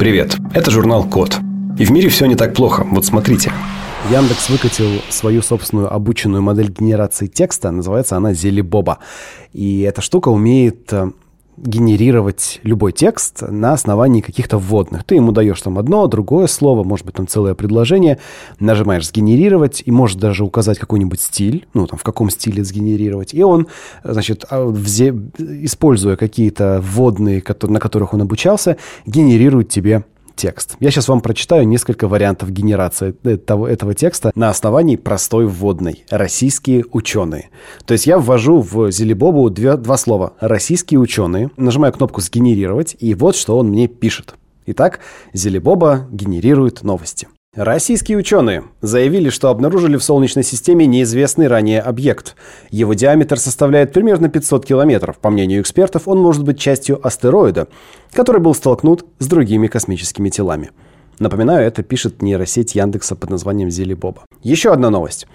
Привет, это журнал Код. И в мире все не так плохо. Вот смотрите. Яндекс выкатил свою собственную обученную модель генерации текста. Называется она Зелебоба. И эта штука умеет э, генерировать любой текст на основании каких-то вводных. Ты ему даешь там одно, другое слово, может быть, там целое предложение, нажимаешь «сгенерировать», и можешь даже указать какой-нибудь стиль, ну, там, в каком стиле сгенерировать. И он, значит, а, взе... используя какие-то вводные, на которых он обучался, генерирует тебе текст. Я сейчас вам прочитаю несколько вариантов генерации этого, этого текста на основании простой вводной. Российские ученые. То есть я ввожу в Зелебобу две, два слова. Российские ученые. Нажимаю кнопку «Сгенерировать», и вот что он мне пишет. Итак, Зелебоба генерирует новости. Российские ученые заявили, что обнаружили в Солнечной системе неизвестный ранее объект. Его диаметр составляет примерно 500 километров. По мнению экспертов, он может быть частью астероида, который был столкнут с другими космическими телами. Напоминаю, это пишет нейросеть Яндекса под названием Зелебоба. Еще одна новость.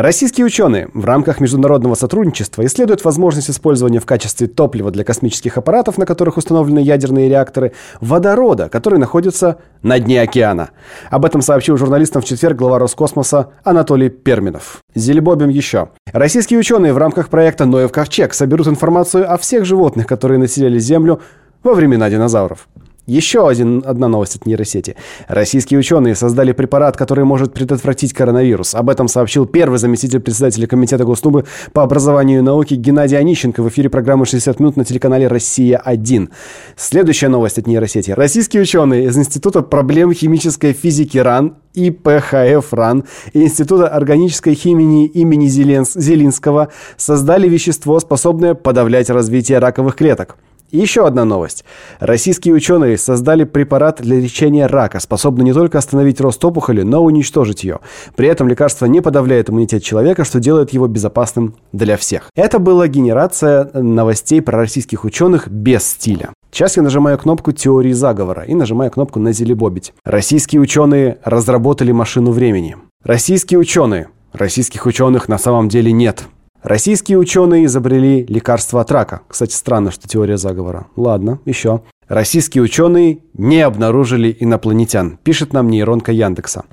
Российские ученые в рамках международного сотрудничества исследуют возможность использования в качестве топлива для космических аппаратов, на которых установлены ядерные реакторы, водорода, который находится на дне океана. Об этом сообщил журналистам в четверг глава Роскосмоса Анатолий Перминов. Зелебобим еще. Российские ученые в рамках проекта «Ноев ковчег» соберут информацию о всех животных, которые населяли Землю во времена динозавров. Еще один, одна новость от нейросети. Российские ученые создали препарат, который может предотвратить коронавирус. Об этом сообщил первый заместитель председателя Комитета Госдумы по образованию и науке Геннадий Онищенко в эфире программы «60 минут» на телеканале «Россия-1». Следующая новость от нейросети. Российские ученые из Института проблем химической физики РАН ИПХФ РАН и Института органической химии имени Зелинского создали вещество, способное подавлять развитие раковых клеток. Еще одна новость. Российские ученые создали препарат для лечения рака, способный не только остановить рост опухоли, но и уничтожить ее. При этом лекарство не подавляет иммунитет человека, что делает его безопасным для всех. Это была генерация новостей про российских ученых без стиля. Сейчас я нажимаю кнопку теории заговора и нажимаю кнопку на зелебобить. Российские ученые разработали машину времени. Российские ученые. Российских ученых на самом деле нет. Российские ученые изобрели лекарство от рака. Кстати, странно, что теория заговора. Ладно, еще. Российские ученые не обнаружили инопланетян, пишет нам нейронка Яндекса.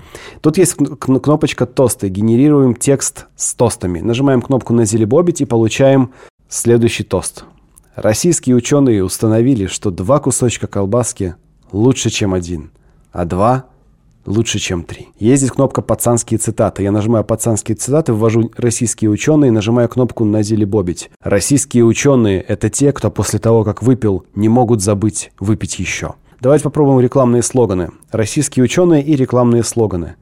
Тут есть кнопочка «Тосты». Генерируем текст с тостами. Нажимаем кнопку на зелебобить и получаем следующий тост. Российские ученые установили, что два кусочка колбаски лучше, чем один, а два лучше, чем три. Есть здесь кнопка «Пацанские цитаты». Я нажимаю «Пацанские цитаты», ввожу «Российские ученые» и нажимаю кнопку на «Зелебобить». Российские ученые – это те, кто после того, как выпил, не могут забыть выпить еще. Давайте попробуем рекламные слоганы. Российские ученые и рекламные слоганы.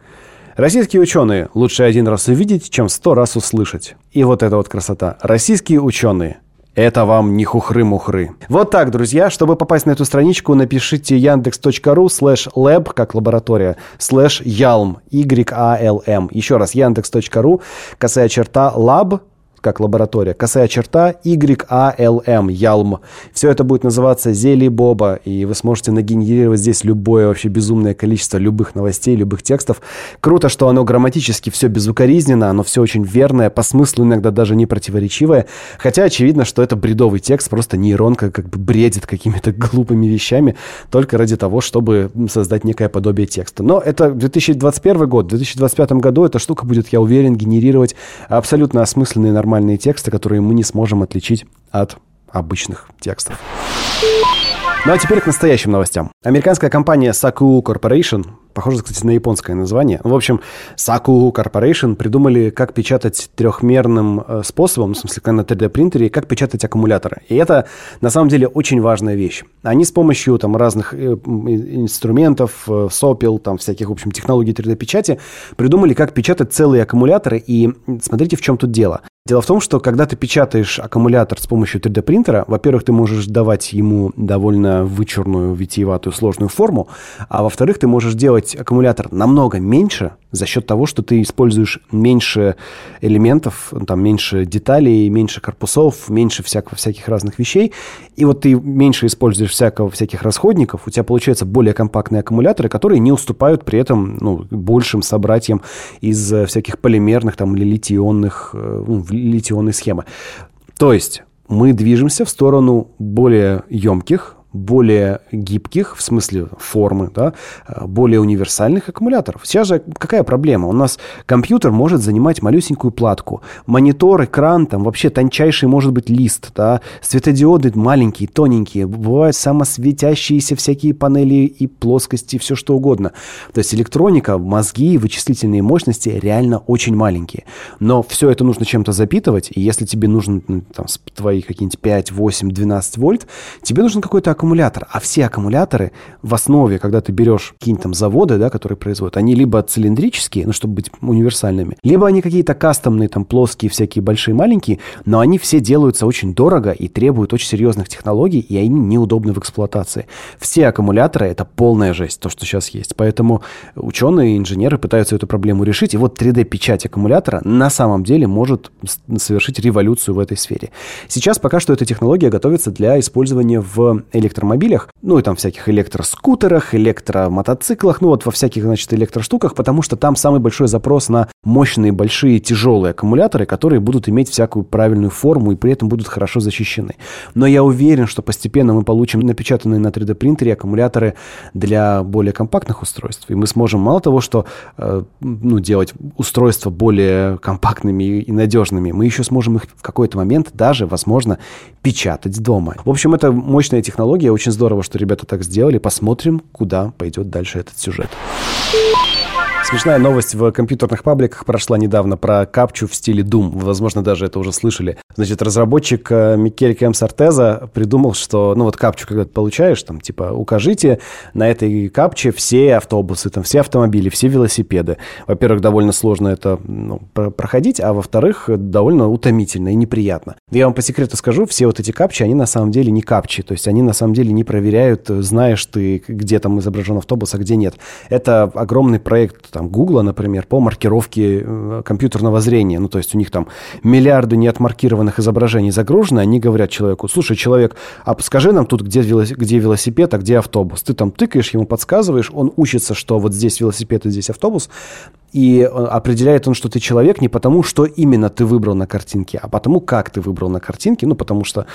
Российские ученые лучше один раз увидеть, чем сто раз услышать. И вот эта вот красота. Российские ученые это вам не хухры-мухры. Вот так, друзья. Чтобы попасть на эту страничку, напишите yandex.ru slash lab, как лаборатория, slash yalm, y-a-l-m. Еще раз, yandex.ru, косая черта lab, как лаборатория. Косая черта YALM, Ялм. Все это будет называться Зели Боба, и вы сможете нагенерировать здесь любое вообще безумное количество любых новостей, любых текстов. Круто, что оно грамматически все безукоризненно, оно все очень верное, по смыслу иногда даже не противоречивое. Хотя очевидно, что это бредовый текст, просто нейронка как бы бредит какими-то глупыми вещами только ради того, чтобы создать некое подобие текста. Но это 2021 год. В 2025 году эта штука будет, я уверен, генерировать абсолютно осмысленные нормальные нормальные тексты, которые мы не сможем отличить от обычных текстов. Ну а теперь к настоящим новостям. Американская компания Saku Corporation Похоже, кстати, на японское название. В общем, Saku Corporation придумали, как печатать трехмерным э, способом, в смысле, на 3D-принтере, как печатать аккумуляторы. И это, на самом деле, очень важная вещь. Они с помощью там, разных э, инструментов, э, сопел, там, всяких, в общем, технологий 3D-печати придумали, как печатать целые аккумуляторы. И смотрите, в чем тут дело. Дело в том, что когда ты печатаешь аккумулятор с помощью 3D-принтера, во-первых, ты можешь давать ему довольно вычурную, витиеватую, сложную форму, а во-вторых, ты можешь делать аккумулятор намного меньше за счет того, что ты используешь меньше элементов, там меньше деталей, меньше корпусов, меньше всякого, всяких разных вещей. И вот ты меньше используешь всякого, всяких расходников, у тебя получаются более компактные аккумуляторы, которые не уступают при этом ну, большим собратьям из э, всяких полимерных там, или литионных, э, ну, литионной схемы. То есть мы движемся в сторону более емких, более гибких, в смысле формы, да, более универсальных аккумуляторов. Сейчас же какая проблема? У нас компьютер может занимать малюсенькую платку. Монитор, экран, там вообще тончайший может быть лист, да, светодиоды маленькие, тоненькие, бывают самосветящиеся всякие панели и плоскости, все что угодно. То есть электроника, мозги, вычислительные мощности реально очень маленькие. Но все это нужно чем-то запитывать, и если тебе нужен ну, там, твои какие-нибудь 5, 8, 12 вольт, тебе нужен какой-то аккумулятор. А все аккумуляторы в основе, когда ты берешь какие-нибудь там заводы, да, которые производят, они либо цилиндрические, ну, чтобы быть универсальными, либо они какие-то кастомные, там, плоские, всякие большие, маленькие, но они все делаются очень дорого и требуют очень серьезных технологий, и они неудобны в эксплуатации. Все аккумуляторы — это полная жесть, то, что сейчас есть. Поэтому ученые, инженеры пытаются эту проблему решить. И вот 3D-печать аккумулятора на самом деле может совершить революцию в этой сфере. Сейчас пока что эта технология готовится для использования в электромобилях, ну и там всяких электроскутерах, электромотоциклах, ну вот во всяких, значит, электроштуках, потому что там самый большой запрос на мощные, большие, тяжелые аккумуляторы, которые будут иметь всякую правильную форму и при этом будут хорошо защищены. Но я уверен, что постепенно мы получим напечатанные на 3D принтере аккумуляторы для более компактных устройств. И мы сможем мало того, что э, ну, делать устройства более компактными и надежными, мы еще сможем их в какой-то момент даже, возможно, печатать дома. В общем, это мощная технология. Очень здорово, что ребята так сделали. Посмотрим, куда пойдет дальше этот сюжет. Смешная новость в компьютерных пабликах прошла недавно про капчу в стиле Doom. Вы, возможно, даже это уже слышали. Значит, разработчик э, Микель Кэмс Артеза придумал, что, ну вот капчу, когда ты получаешь, там, типа, укажите на этой капче все автобусы, там, все автомобили, все велосипеды. Во-первых, довольно сложно это ну, проходить, а во-вторых, довольно утомительно и неприятно. Я вам по секрету скажу, все вот эти капчи, они на самом деле не капчи, то есть они на самом деле не проверяют, знаешь ты, где там изображен автобус, а где нет. Это огромный проект там Гугла, например, по маркировке э, компьютерного зрения. Ну, то есть у них там миллиарды неотмаркированных изображений загружены, они говорят человеку, слушай, человек, а скажи нам тут, где, где велосипед, а где автобус. Ты там тыкаешь, ему подсказываешь, он учится, что вот здесь велосипед и здесь автобус, и э, определяет он, что ты человек не потому, что именно ты выбрал на картинке, а потому, как ты выбрал на картинке, ну, потому что,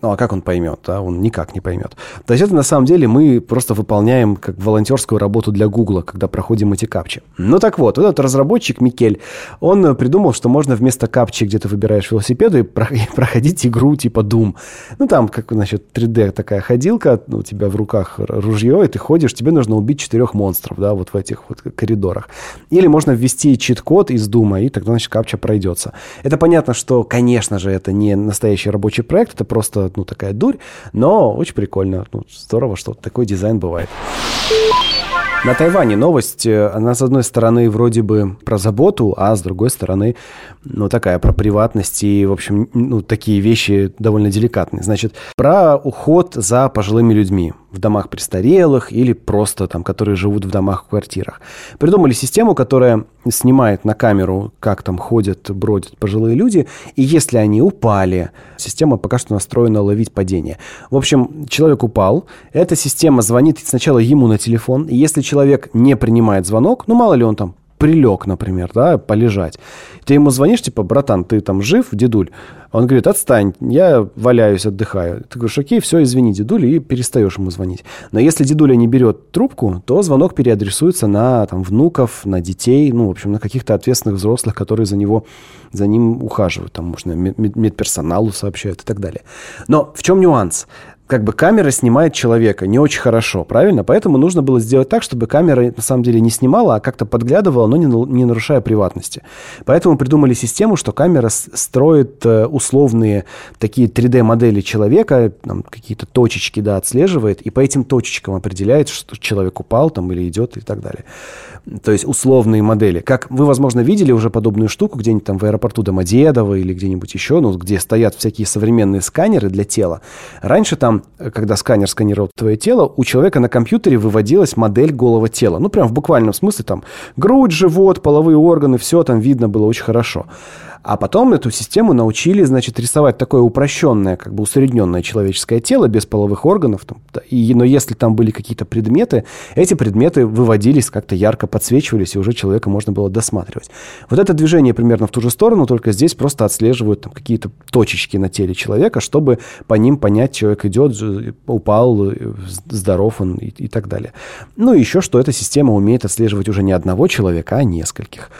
ну, а как он поймет, да, он никак не поймет. То есть это на самом деле мы просто выполняем как волонтерскую работу для Гугла, когда проходим эти капчи. Ну, так вот, этот разработчик Микель, он придумал, что можно вместо капчи, где ты выбираешь велосипеды, проходить игру типа Doom. Ну, там, как, значит, 3D такая ходилка, у тебя в руках ружье, и ты ходишь, тебе нужно убить четырех монстров, да, вот в этих вот коридорах. Или можно можно ввести чит-код из Дума, и тогда, значит, капча пройдется. Это понятно, что, конечно же, это не настоящий рабочий проект, это просто, ну, такая дурь, но очень прикольно. Ну, здорово, что такой дизайн бывает. На Тайване новость, э, она с одной стороны вроде бы про заботу, а с другой стороны, ну такая про приватность и, в общем, ну такие вещи довольно деликатные. Значит, про уход за пожилыми людьми в домах престарелых или просто там, которые живут в домах, в квартирах. Придумали систему, которая снимает на камеру, как там ходят, бродят пожилые люди, и если они упали, система пока что настроена ловить падение. В общем, человек упал, эта система звонит сначала ему на телефон, и если человек не принимает звонок, ну мало ли он там прилег, например, да, полежать. Ты ему звонишь, типа, братан, ты там жив, дедуль? Он говорит, отстань, я валяюсь, отдыхаю. Ты говоришь, окей, все, извини, дедуль, и перестаешь ему звонить. Но если дедуля не берет трубку, то звонок переадресуется на там, внуков, на детей, ну, в общем, на каких-то ответственных взрослых, которые за него, за ним ухаживают. Там, можно медперсоналу сообщают и так далее. Но в чем нюанс? как бы камера снимает человека не очень хорошо, правильно? Поэтому нужно было сделать так, чтобы камера на самом деле не снимала, а как-то подглядывала, но не, не нарушая приватности. Поэтому придумали систему, что камера строит э, условные такие 3D-модели человека, там, какие-то точечки, да, отслеживает, и по этим точечкам определяет, что человек упал там или идет и так далее. То есть условные модели. Как вы, возможно, видели уже подобную штуку где-нибудь там в аэропорту Домодедово или где-нибудь еще, ну, где стоят всякие современные сканеры для тела. Раньше там когда сканер сканировал твое тело, у человека на компьютере выводилась модель голого тела. Ну, прям в буквальном смысле там грудь, живот, половые органы, все там видно было очень хорошо. А потом эту систему научили, значит, рисовать такое упрощенное, как бы усредненное человеческое тело без половых органов. Там, и, но если там были какие-то предметы, эти предметы выводились, как-то ярко подсвечивались, и уже человека можно было досматривать. Вот это движение примерно в ту же сторону, только здесь просто отслеживают там, какие-то точечки на теле человека, чтобы по ним понять, человек идет, упал, здоров он и, и так далее. Ну и еще, что эта система умеет отслеживать уже не одного человека, а нескольких.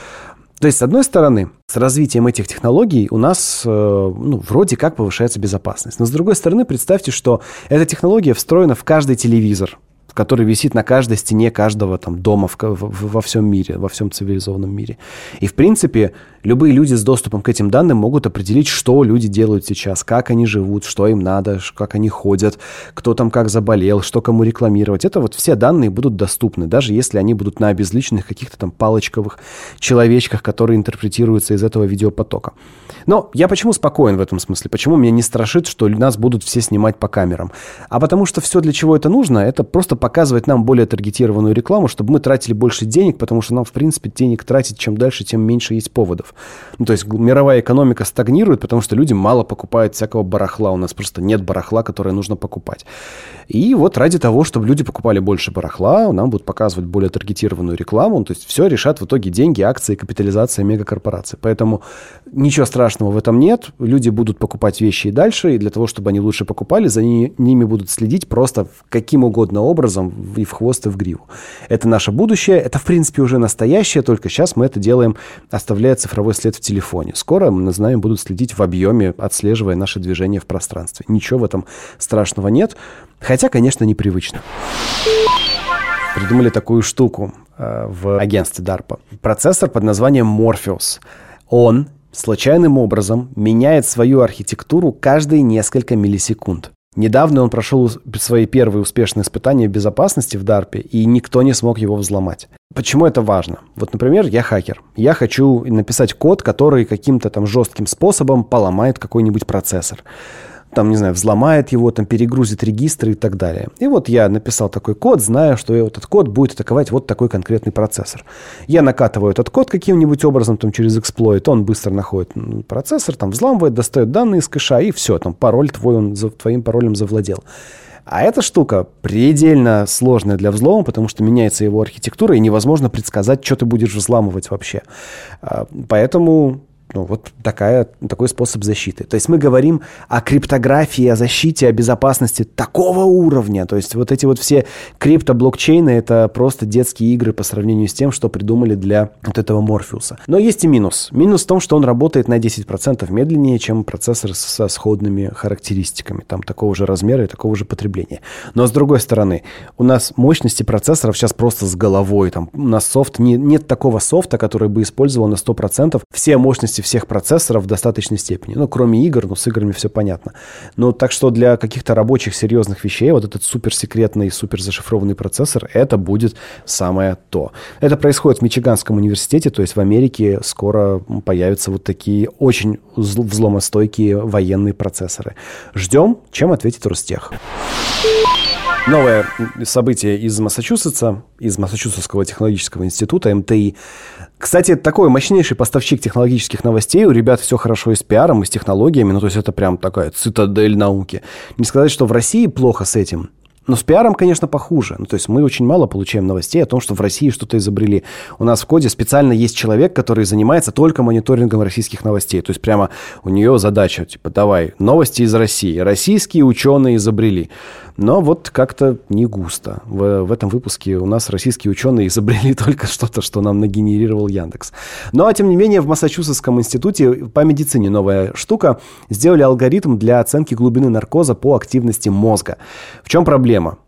То есть, с одной стороны, с развитием этих технологий у нас, э, ну, вроде как повышается безопасность. Но с другой стороны, представьте, что эта технология встроена в каждый телевизор который висит на каждой стене каждого там дома в, в, во всем мире, во всем цивилизованном мире. И, в принципе, любые люди с доступом к этим данным могут определить, что люди делают сейчас, как они живут, что им надо, как они ходят, кто там как заболел, что кому рекламировать. Это вот все данные будут доступны, даже если они будут на обезличенных каких-то там палочковых человечках, которые интерпретируются из этого видеопотока. Но я почему спокоен в этом смысле? Почему меня не страшит, что нас будут все снимать по камерам? А потому что все, для чего это нужно, это просто показывать нам более таргетированную рекламу, чтобы мы тратили больше денег, потому что нам, в принципе, денег тратить чем дальше, тем меньше есть поводов. Ну, то есть мировая экономика стагнирует, потому что люди мало покупают всякого барахла. У нас просто нет барахла, которое нужно покупать. И вот ради того, чтобы люди покупали больше барахла, нам будут показывать более таргетированную рекламу. То есть все решат в итоге деньги, акции, капитализация мегакорпораций. Поэтому ничего страшного в этом нет. Люди будут покупать вещи и дальше, и для того, чтобы они лучше покупали, за ними будут следить просто каким угодно образом, и в хвост, и в гриву. Это наше будущее, это, в принципе, уже настоящее, только сейчас мы это делаем, оставляя цифровой след в телефоне. Скоро мы нами будут следить в объеме, отслеживая наши движения в пространстве. Ничего в этом страшного нет, хотя, конечно, непривычно. Придумали такую штуку э, в агентстве DARPA. Процессор под названием Morpheus. Он случайным образом меняет свою архитектуру каждые несколько миллисекунд. Недавно он прошел свои первые успешные испытания безопасности в DARPе, и никто не смог его взломать. Почему это важно? Вот, например, я хакер. Я хочу написать код, который каким-то там жестким способом поломает какой-нибудь процессор там, не знаю, взломает его, там, перегрузит регистры и так далее. И вот я написал такой код, зная, что этот код будет атаковать вот такой конкретный процессор. Я накатываю этот код каким-нибудь образом там через эксплойт, он быстро находит процессор, там, взламывает, достает данные из кэша, и все, там, пароль твой, он за, твоим паролем завладел. А эта штука предельно сложная для взлома, потому что меняется его архитектура, и невозможно предсказать, что ты будешь взламывать вообще. А, поэтому ну, вот такая, такой способ защиты. То есть мы говорим о криптографии, о защите, о безопасности такого уровня. То есть вот эти вот все криптоблокчейны — это просто детские игры по сравнению с тем, что придумали для вот этого Морфеуса. Но есть и минус. Минус в том, что он работает на 10% медленнее, чем процессор со сходными характеристиками. Там такого же размера и такого же потребления. Но с другой стороны, у нас мощности процессоров сейчас просто с головой. Там у нас софт, не, нет такого софта, который бы использовал на 100% все мощности мощности всех процессоров в достаточной степени. Ну, кроме игр, ну, с играми все понятно. Но так что для каких-то рабочих серьезных вещей вот этот суперсекретный, суперзашифрованный процессор, это будет самое то. Это происходит в Мичиганском университете, то есть в Америке скоро появятся вот такие очень взломостойкие военные процессоры. Ждем, чем ответит Ростех. Новое событие из Массачусетса, из Массачусетского технологического института, МТИ. Кстати, такой мощнейший поставщик технологических новостей. У ребят все хорошо и с пиаром, и с технологиями. Ну, то есть это прям такая цитадель науки. Не сказать, что в России плохо с этим. Но с пиаром, конечно, похуже. Ну, то есть мы очень мало получаем новостей о том, что в России что-то изобрели. У нас в коде специально есть человек, который занимается только мониторингом российских новостей. То есть прямо у нее задача, типа, давай, новости из России. Российские ученые изобрели. Но вот как-то не густо. В, в этом выпуске у нас российские ученые изобрели только что-то, что нам нагенерировал Яндекс. Ну, а тем не менее, в Массачусетском институте по медицине новая штука. Сделали алгоритм для оценки глубины наркоза по активности мозга. В чем проблема?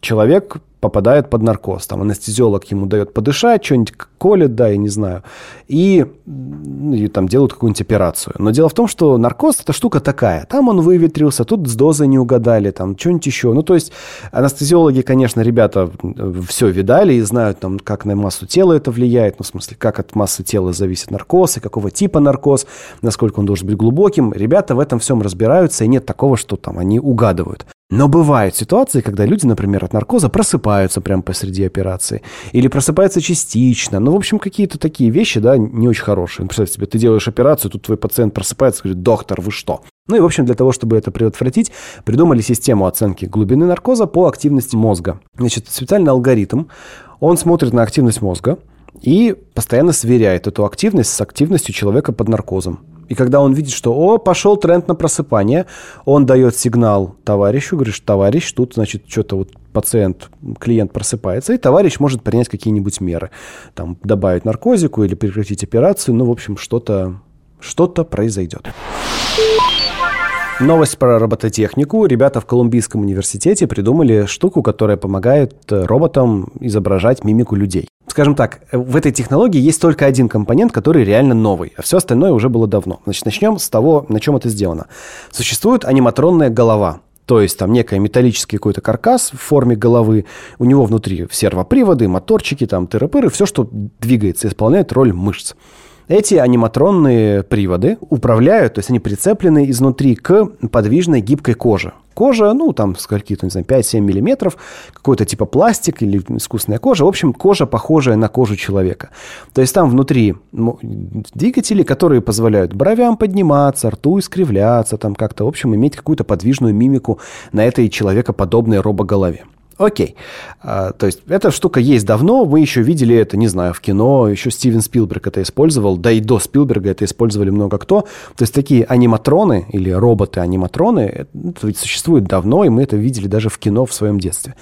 Человек попадает под наркоз. Там анестезиолог ему дает подышать, что-нибудь колет, да, я не знаю. И, ну, и там делают какую-нибудь операцию. Но дело в том, что наркоз – это штука такая. Там он выветрился, тут с дозой не угадали, там что-нибудь еще. Ну, то есть анестезиологи, конечно, ребята все видали и знают, там, как на массу тела это влияет. Ну, в смысле, как от массы тела зависит наркоз и какого типа наркоз, насколько он должен быть глубоким. Ребята в этом всем разбираются, и нет такого, что там они угадывают. Но бывают ситуации, когда люди, например, от наркоза просыпаются прямо посреди операции. Или просыпаются частично. Ну, в общем, какие-то такие вещи, да, не очень хорошие. Ну, представь себе, ты делаешь операцию, тут твой пациент просыпается говорит, доктор, вы что? Ну и, в общем, для того, чтобы это предотвратить, придумали систему оценки глубины наркоза по активности мозга. Значит, специальный алгоритм, он смотрит на активность мозга и постоянно сверяет эту активность с активностью человека под наркозом. И когда он видит, что, о, пошел тренд на просыпание, он дает сигнал товарищу, говорит, товарищ, тут, значит, что-то вот пациент, клиент просыпается, и товарищ может принять какие-нибудь меры. Там, добавить наркозику или прекратить операцию, ну, в общем, что-то что-то произойдет. Новость про робототехнику. Ребята в Колумбийском университете придумали штуку, которая помогает э, роботам изображать мимику людей. Скажем так, э, в этой технологии есть только один компонент, который реально новый, а все остальное уже было давно. Значит, начнем с того, на чем это сделано. Существует аниматронная голова, то есть там некий металлический какой-то каркас в форме головы, у него внутри сервоприводы, моторчики, там тыры-пыры, все, что двигается, исполняет роль мышц. Эти аниматронные приводы управляют, то есть они прицеплены изнутри к подвижной гибкой коже. Кожа, ну, там, скольки-то, не знаю, 5-7 миллиметров, какой-то типа пластик или искусственная кожа. В общем, кожа, похожая на кожу человека. То есть там внутри двигатели, которые позволяют бровям подниматься, рту искривляться, там как-то, в общем, иметь какую-то подвижную мимику на этой человекоподобной робоголове. Окей. А, то есть эта штука есть давно, мы еще видели это, не знаю, в кино, еще Стивен Спилберг это использовал, да и до Спилберга это использовали много кто. То есть такие аниматроны или роботы-аниматроны это существуют давно, и мы это видели даже в кино в своем детстве.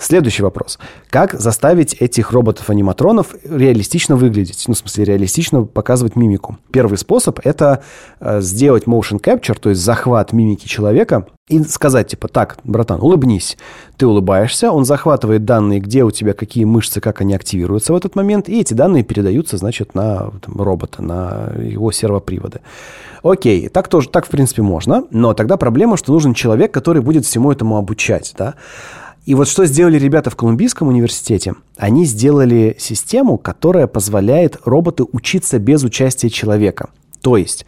Следующий вопрос. Как заставить этих роботов-аниматронов реалистично выглядеть? Ну, в смысле, реалистично показывать мимику. Первый способ – это э, сделать motion capture, то есть захват мимики человека, и сказать, типа, так, братан, улыбнись. Ты улыбаешься, он захватывает данные, где у тебя какие мышцы, как они активируются в этот момент, и эти данные передаются, значит, на там, робота, на его сервоприводы. Окей, так тоже, так, в принципе, можно, но тогда проблема, что нужен человек, который будет всему этому обучать, да. И вот что сделали ребята в Колумбийском университете? Они сделали систему, которая позволяет роботу учиться без участия человека. То есть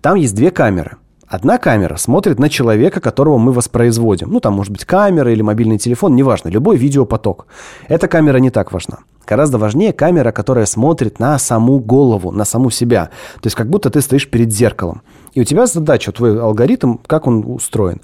там есть две камеры. Одна камера смотрит на человека, которого мы воспроизводим. Ну, там может быть камера или мобильный телефон, неважно, любой видеопоток. Эта камера не так важна. Гораздо важнее камера, которая смотрит на саму голову, на саму себя. То есть как будто ты стоишь перед зеркалом. И у тебя задача, твой алгоритм, как он устроен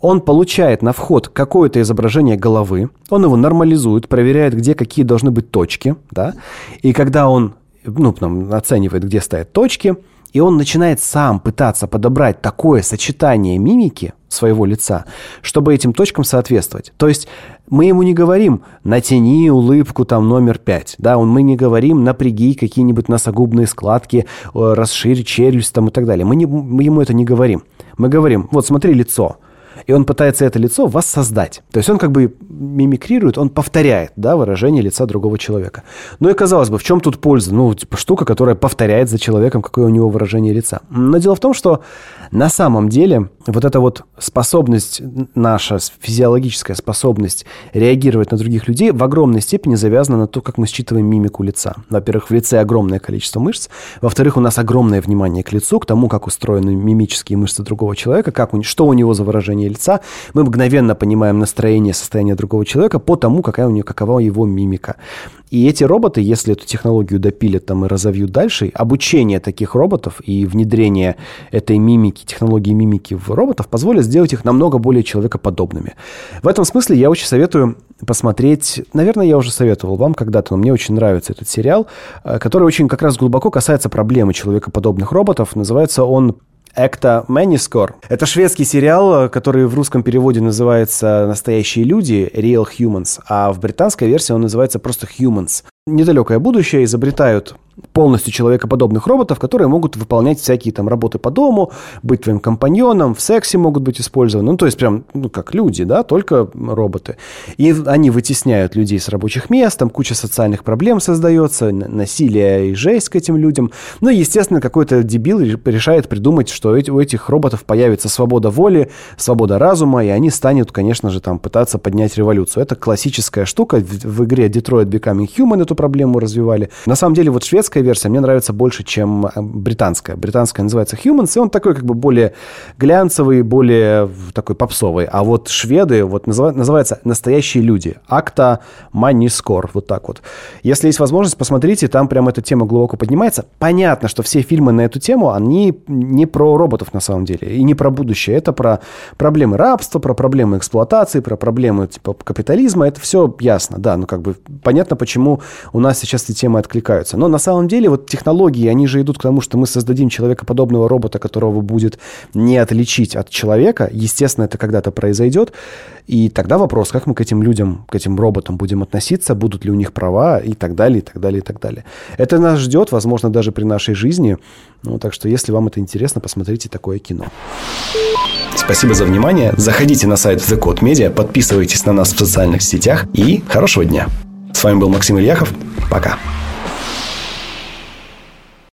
он получает на вход какое-то изображение головы, он его нормализует, проверяет, где какие должны быть точки, да, и когда он ну, там, оценивает, где стоят точки, и он начинает сам пытаться подобрать такое сочетание мимики своего лица, чтобы этим точкам соответствовать. То есть мы ему не говорим «натяни улыбку там номер пять», да, он, мы не говорим «напряги какие-нибудь носогубные складки, э, расширь челюсть там и так далее». Мы, не, мы ему это не говорим. Мы говорим «вот смотри лицо», и он пытается это лицо воссоздать. То есть он как бы мимикрирует, он повторяет да, выражение лица другого человека. Ну и казалось бы, в чем тут польза? Ну, типа штука, которая повторяет за человеком, какое у него выражение лица. Но дело в том, что на самом деле вот эта вот способность, наша физиологическая способность реагировать на других людей в огромной степени завязана на то, как мы считываем мимику лица. Во-первых, в лице огромное количество мышц. Во-вторых, у нас огромное внимание к лицу, к тому, как устроены мимические мышцы другого человека, как у, что у него за выражение лица. Мы мгновенно понимаем настроение, состояние другого человека по тому, какая у него, какова его мимика. И эти роботы, если эту технологию допилят там и разовьют дальше, обучение таких роботов и внедрение этой мимики, технологии мимики в роботов позволит сделать их намного более человекоподобными. В этом смысле я очень советую посмотреть, наверное, я уже советовал вам когда-то, но мне очень нравится этот сериал, э, который очень как раз глубоко касается проблемы человекоподобных роботов. Называется он Экта Мэнискор. Это шведский сериал, который в русском переводе называется «Настоящие люди», Real Humans, а в британской версии он называется просто Humans. Недалекое будущее изобретают полностью человекоподобных роботов, которые могут выполнять всякие там работы по дому, быть твоим компаньоном, в сексе могут быть использованы. Ну, то есть прям, ну, как люди, да, только роботы. И они вытесняют людей с рабочих мест, там куча социальных проблем создается, насилие и жесть к этим людям. Ну, естественно, какой-то дебил решает придумать, что у этих роботов появится свобода воли, свобода разума, и они станут, конечно же, там пытаться поднять революцию. Это классическая штука. В игре Detroit Becoming Human эту проблему развивали. На самом деле, вот английская версия мне нравится больше, чем э, британская. Британская называется Humans, и он такой как бы более глянцевый, более такой попсовый. А вот шведы, вот называется «Настоящие люди». Акта Манискор, вот так вот. Если есть возможность, посмотрите, там прям эта тема глубоко поднимается. Понятно, что все фильмы на эту тему, они не про роботов на самом деле, и не про будущее. Это про проблемы рабства, про проблемы эксплуатации, про проблемы типа капитализма. Это все ясно, да. Ну, как бы понятно, почему у нас сейчас эти темы откликаются. Но на самом деле вот технологии, они же идут к тому, что мы создадим человекоподобного робота, которого будет не отличить от человека. Естественно, это когда-то произойдет. И тогда вопрос, как мы к этим людям, к этим роботам будем относиться, будут ли у них права и так далее, и так далее, и так далее. Это нас ждет, возможно, даже при нашей жизни. Ну, так что, если вам это интересно, посмотрите такое кино. Спасибо за внимание. Заходите на сайт The Code Media, подписывайтесь на нас в социальных сетях и хорошего дня. С вами был Максим Ильяхов. Пока.